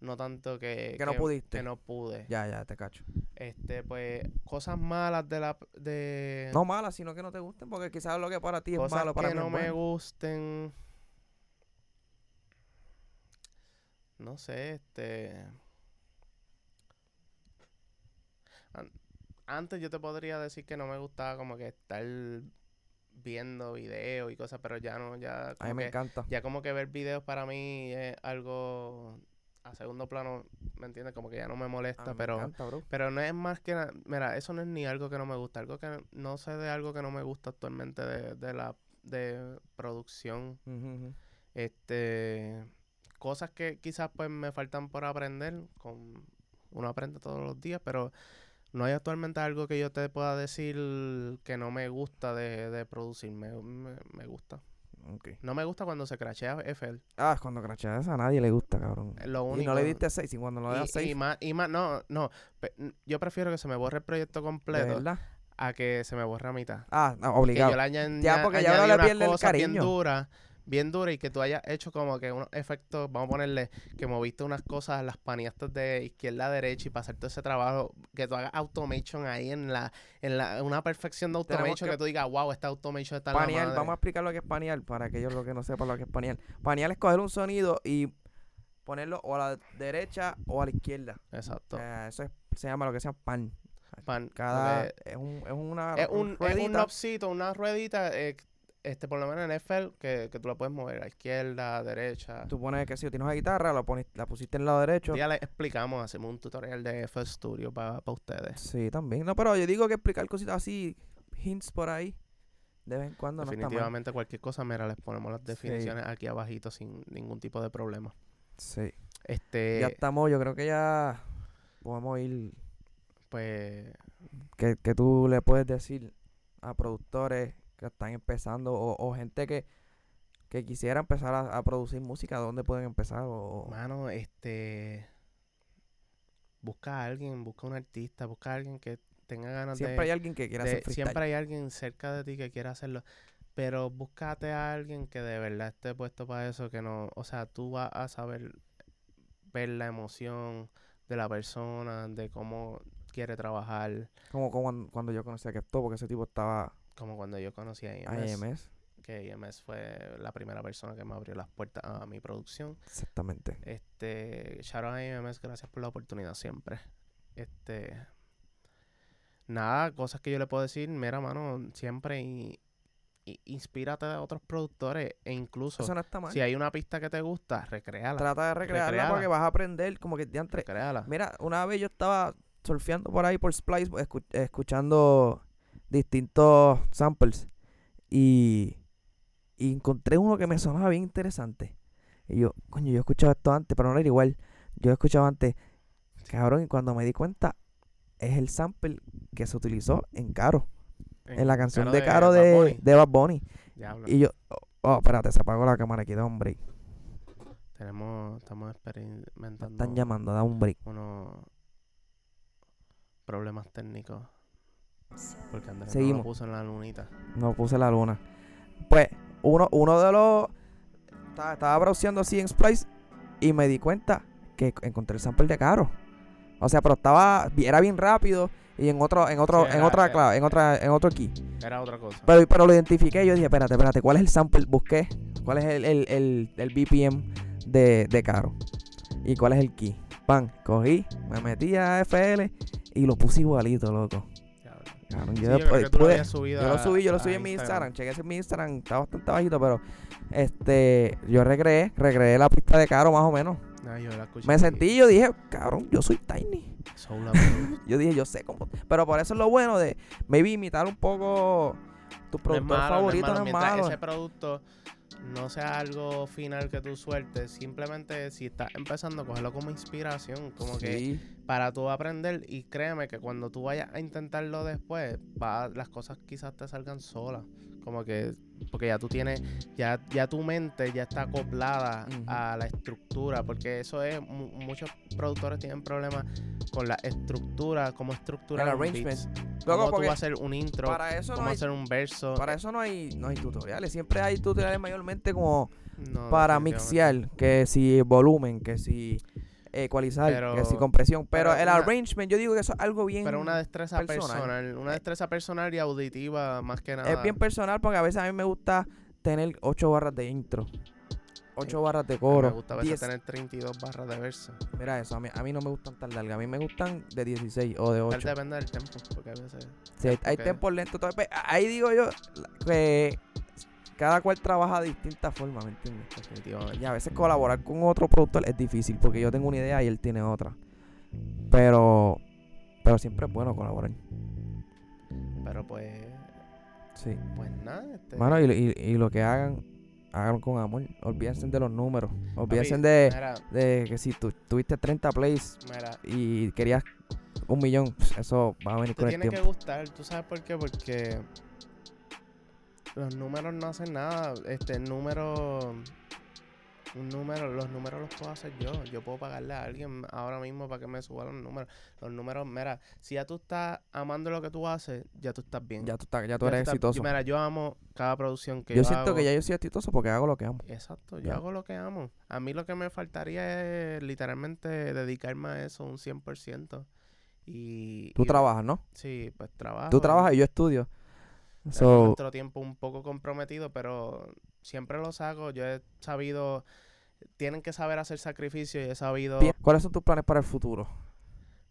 No tanto que, Que no pudiste. Que no pude. Ya, ya, te cacho. Este, pues, cosas malas de la de No malas, sino que no te gusten, porque quizás lo que para ti es malo para que mí no es me gusten. No sé, este antes yo te podría decir que no me gustaba como que estar viendo videos y cosas, pero ya no, ya A mí como me que encanta. ya como que ver videos para mí es algo a segundo plano, ¿me entiendes? Como que ya no me molesta, me pero encanta, bro. pero no es más que nada, mira, eso no es ni algo que no me gusta, algo que no sé de algo que no me gusta actualmente de, de la de producción, este cosas que quizás pues me faltan por aprender, con uno aprende todos los días, pero no hay actualmente algo que yo te pueda decir que no me gusta de, de producir, me, me, me gusta. Ok. No me gusta cuando se crachea FL. Ah, cuando cracheas a nadie le gusta, cabrón. Es lo Y único. no le diste 6, y cuando no le das y, 6, y más, y más, no, no. yo prefiero que se me borre el proyecto ¿de completo verdad? a que se me borre a mitad. Ah, no, Que obligado. yo le aña- Ya, porque ya ahora le pierde el cosas bien cariño. Bien duras y que tú hayas hecho como que unos efectos, vamos a ponerle, que moviste unas cosas, las paneaste de izquierda a derecha y pasar todo ese trabajo, que tú hagas automation ahí en la, en la, una perfección de automation que que, tú digas, wow, esta automation está en la Panear, madre". vamos a explicar lo que es panear para aquellos lo que no sepan lo que es panear. Panear es coger un sonido y ponerlo o a la derecha o a la izquierda. Exacto. Eh, eso es- se llama lo que se llama pan. Pan, Cada es, un, es una es un, es un ruedita. knobcito, una ruedita, eh, este, por lo menos en FL, que, que tú la puedes mover a izquierda, a derecha. Tú pones que si tienes una guitarra, la, pones, la pusiste en el lado derecho. Ya le explicamos, hacemos un tutorial de FL Studio para ustedes. Sí, también. No, pero yo digo que explicar cositas así, hints por ahí, de vez en cuando no. Definitivamente cualquier cosa, mira, les ponemos las definiciones aquí abajito sin ningún tipo de problema. Sí. Este, ya estamos, yo creo que ya podemos ir. pues, Que, que tú le puedes decir a productores que están empezando o, o gente que, que quisiera empezar a, a producir música, ¿dónde pueden empezar? O, mano, este, busca a alguien, busca un artista, busca a alguien que tenga ganas siempre de... hay alguien que quiera de- hacer freestyle. siempre hay alguien cerca de ti que quiera hacerlo. Pero búscate a alguien que de verdad esté puesto para eso, que no, o sea, tú vas a saber ver la emoción de la persona, de cómo quiere trabajar, Como, como cuando, yo conocí a Kesto, porque ese tipo estaba como cuando yo conocí a a IMS, que IMS fue la primera persona que me abrió las puertas a mi producción. Exactamente. Este, shout out a IMS, gracias por la oportunidad siempre. Este, nada, cosas que yo le puedo decir, mira, mano, siempre y, y- inspírate de otros productores e incluso Eso no está mal. si hay una pista que te gusta, recréala. Trata de recrearla recréala. porque vas a aprender como que de antes. recréala. Mira, una vez yo estaba surfeando por ahí por Splice, escu- escuchando distintos samples y, y encontré uno que me sonaba bien interesante. Y yo, coño, yo he escuchado esto antes, pero no era igual. Yo he escuchado antes, cabrón, y cuando me di cuenta, es el sample que se utilizó en Caro, en la canción de Caro de, Bunny. de Bad Bunny. Diablo, Y yo, oh, oh, espérate, se apagó la cámara aquí, de hombre. tenemos, estamos experimentando Están llamando, da un break. unos problemas técnicos. Porque Andrés no Seguimos. lo puso en la lunita. No puse la luna. Pues, uno, uno de los. Estaba, estaba browseando así en Splice y me di cuenta que encontré el sample de caro. O sea, pero estaba. Era bien rápido y en otro, en otro, Sí, en otra clave, en otra, en otro key. Era otra cosa. Pero, pero lo identifiqué y yo dije, espérate, espérate, ¿cuál es el sample? Busqué. ¿Cuál es el, el, el, el BPM de, de caro? ¿Y cuál es el key? Pan, cogí, me metí a FL y lo puse igualito, loco. Cabrón, Sí, yo yo lo subido yo lo subí, yo lo subí en mi Instagram. Instagram. Chequé en mi Instagram, está bastante bajito, pero este, yo recreé, recreé la pista de Caro más o menos. Ah, yo la Me sentí, yo dije, cabrón, yo soy Tiny. Yo dije, yo sé cómo. Pero por eso es lo bueno de, maybe imitar un poco tu No es productor malo, favorito, no es Mientras malo. ese producto no sea algo final que tú sueltes, simplemente si estás empezando, cógelo como inspiración, como que para tú aprender y créeme que cuando tú vayas a intentarlo después, va, las cosas quizás te salgan solas. Como que, porque ya tú tienes, ya, ya tu mente ya está acoplada a la estructura, porque eso es, mu- muchos productores tienen problemas con la estructura, cómo estructurar El arrangement. Luego, cómo tú vas a hacer un intro, para eso no cómo hay, hacer un verso. para eso no hay, no hay tutoriales. Siempre hay tutoriales mayormente como No, para mixear, que si volumen, que si ecualizar, Pero- que si compresión. Pero, pero el una- arrangement, yo digo que eso es algo bien. Pero una destreza personal. personal, una destreza personal y auditiva más que nada. Es bien personal porque a veces a mí me gusta tener 8 barras de intro, 8 barras de Me coro. gusta a veces 10. tener 32 barras de verso. Mira eso, a mí, a mí no me gustan tan largas, a mí me gustan de 16 o de Tal 8. depende del tempo, porque a veces... Sí, hay, hay tempos lentos. pues, Ahí digo yo que cada cual trabaja de distinta forma, ¿me entiendes? Definitivamente. Y a veces colaborar con otro productor es difícil porque yo tengo una idea y él tiene otra. Pero, pero siempre es bueno colaborar. Pero pues... Sí. Pues nada, este... Mano, y, y- y lo que hagan, hagan con amor. Olvídense de los números. Olvídense de, Mira, de que si tú tuviste 30 plays mira, y querías un millón, eso va a venir con el tiene que gustar, ¿tú sabes por qué? Porque... Los números no hacen nada. Este, el número... Un número, los números los puedo hacer yo. Yo puedo pagarle a alguien ahora mismo para que me suba los números. Los números, mira, si ya tú estás amando lo que tú haces, ya tú estás bien. Ya tú, estás, ya tú Ya eres estás- exitoso. Mira, yo amo cada producción que Yo yo siento hago. que ya yo soy exitoso porque hago lo que amo. Exacto, yo hago lo que amo. A mí lo que me faltaría es literalmente dedicarme a eso un 100%. Y, Tú y- trabajas, ¿no? Sí, pues trabajo. Tú trabajas y yo estudio. So, nuestro tiempo un poco comprometido, pero siempre los hago. Yo he sabido, tienen que saber hacer sacrificio y he sabido, ¿cuáles son tus planes para el futuro?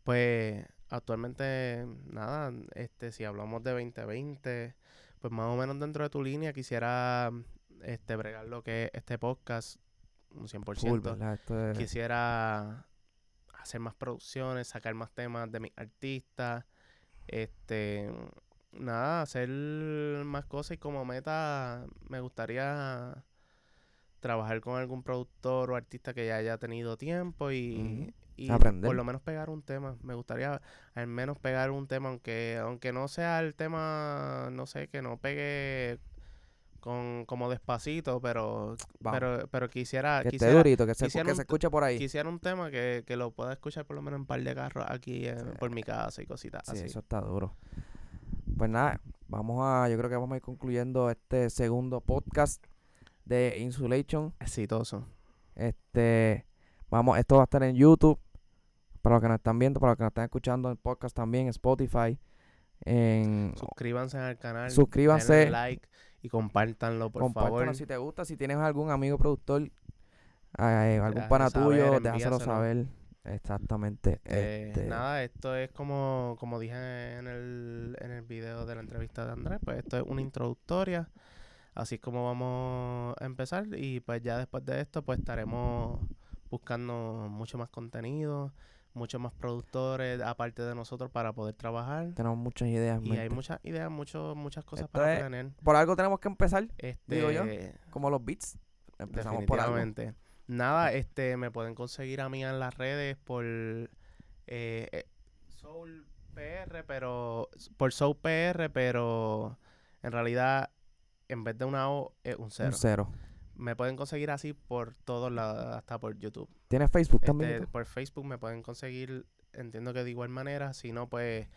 pues actualmente, nada, este, si hablamos de 2020, pues más o menos dentro de tu línea quisiera este, bregar lo que es este podcast, un 100%. Full, ¿verdad? Esto es- quisiera hacer más producciones, sacar más temas de mis artistas, este, nada, hacer más cosas y como meta me gustaría trabajar con algún productor o artista que ya haya tenido tiempo y, y Aprender. por lo menos pegar un tema. Me gustaría al menos pegar un tema, aunque aunque no sea el tema, no sé, que no pegue con como despacito, pero Vamos, pero pero quisiera que esté quisiera durito, que se, que un se t- escuche por ahí. Quisiera un tema que, que lo pueda escuchar por lo menos en un par de carros aquí en- Sí. por mi casa y cositas Sí, así. eso está duro. Pues nada, vamos a, yo creo que vamos a ir concluyendo este segundo podcast de Insulation. Exitoso. Este, vamos, esto va a estar en YouTube. Para los que nos están viendo, para los que nos están escuchando en podcast también, Spotify. En, Suscríbanse al canal. suscríbanse, denle like y compártanlo, por favor. si te gusta. Si tienes algún amigo productor, eh, algún pana saber, tuyo, déjaselo saber. Exactamente. Eh, este, Nada, esto es como, como dije en el, en el video de la entrevista de Andrés, pues esto es una introductoria. Así es como vamos a empezar. Y pues ya después de esto, pues estaremos buscando mucho más contenido, muchos más productores aparte de nosotros para poder trabajar. Tenemos muchas ideas. Y hay muchas ideas, mucho, muchas cosas Esto para es- planear. Por algo tenemos que empezar, Este, digo yo, como los beats. Empezamos por algo. Nada, este, me pueden conseguir a mí en las redes por eh, eh, Soul PR, pero por Soul PR, pero en realidad en vez de una O es un cero. Un cero. me pueden conseguir así por todos lados, hasta por YouTube. ¿Tienes Facebook Este, también? por Facebook me pueden conseguir, entiendo que de igual manera, si no, pues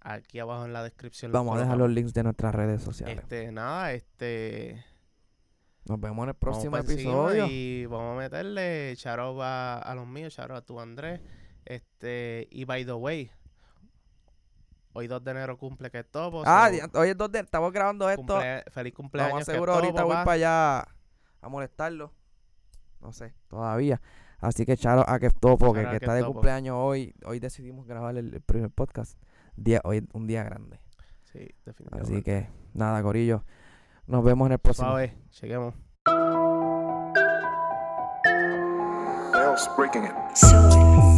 aquí abajo en la descripción. Vamos a dejar los links de nuestras redes sociales. Este, nada, este. Nos vemos en el próximo episodio. Y vamos a meterle charo a, a los míos, charo a tu Andrés. Este, y by the way, hoy 2 de enero cumple que topo. Ah, so, hoy es donde estamos grabando esto. cumple- feliz cumpleaños. Vamos seguro ahorita voy para allá a molestarlo. No sé, todavía. Así que Charo a que topo, que, está de cumpleaños hoy. Hoy decidimos grabar el, el primer podcast. Día, hoy un día grande. Sí, definitivamente. Así que nada, Corillo. Nos vemos en el próximo. Suave, chequemos. Bells breaking it.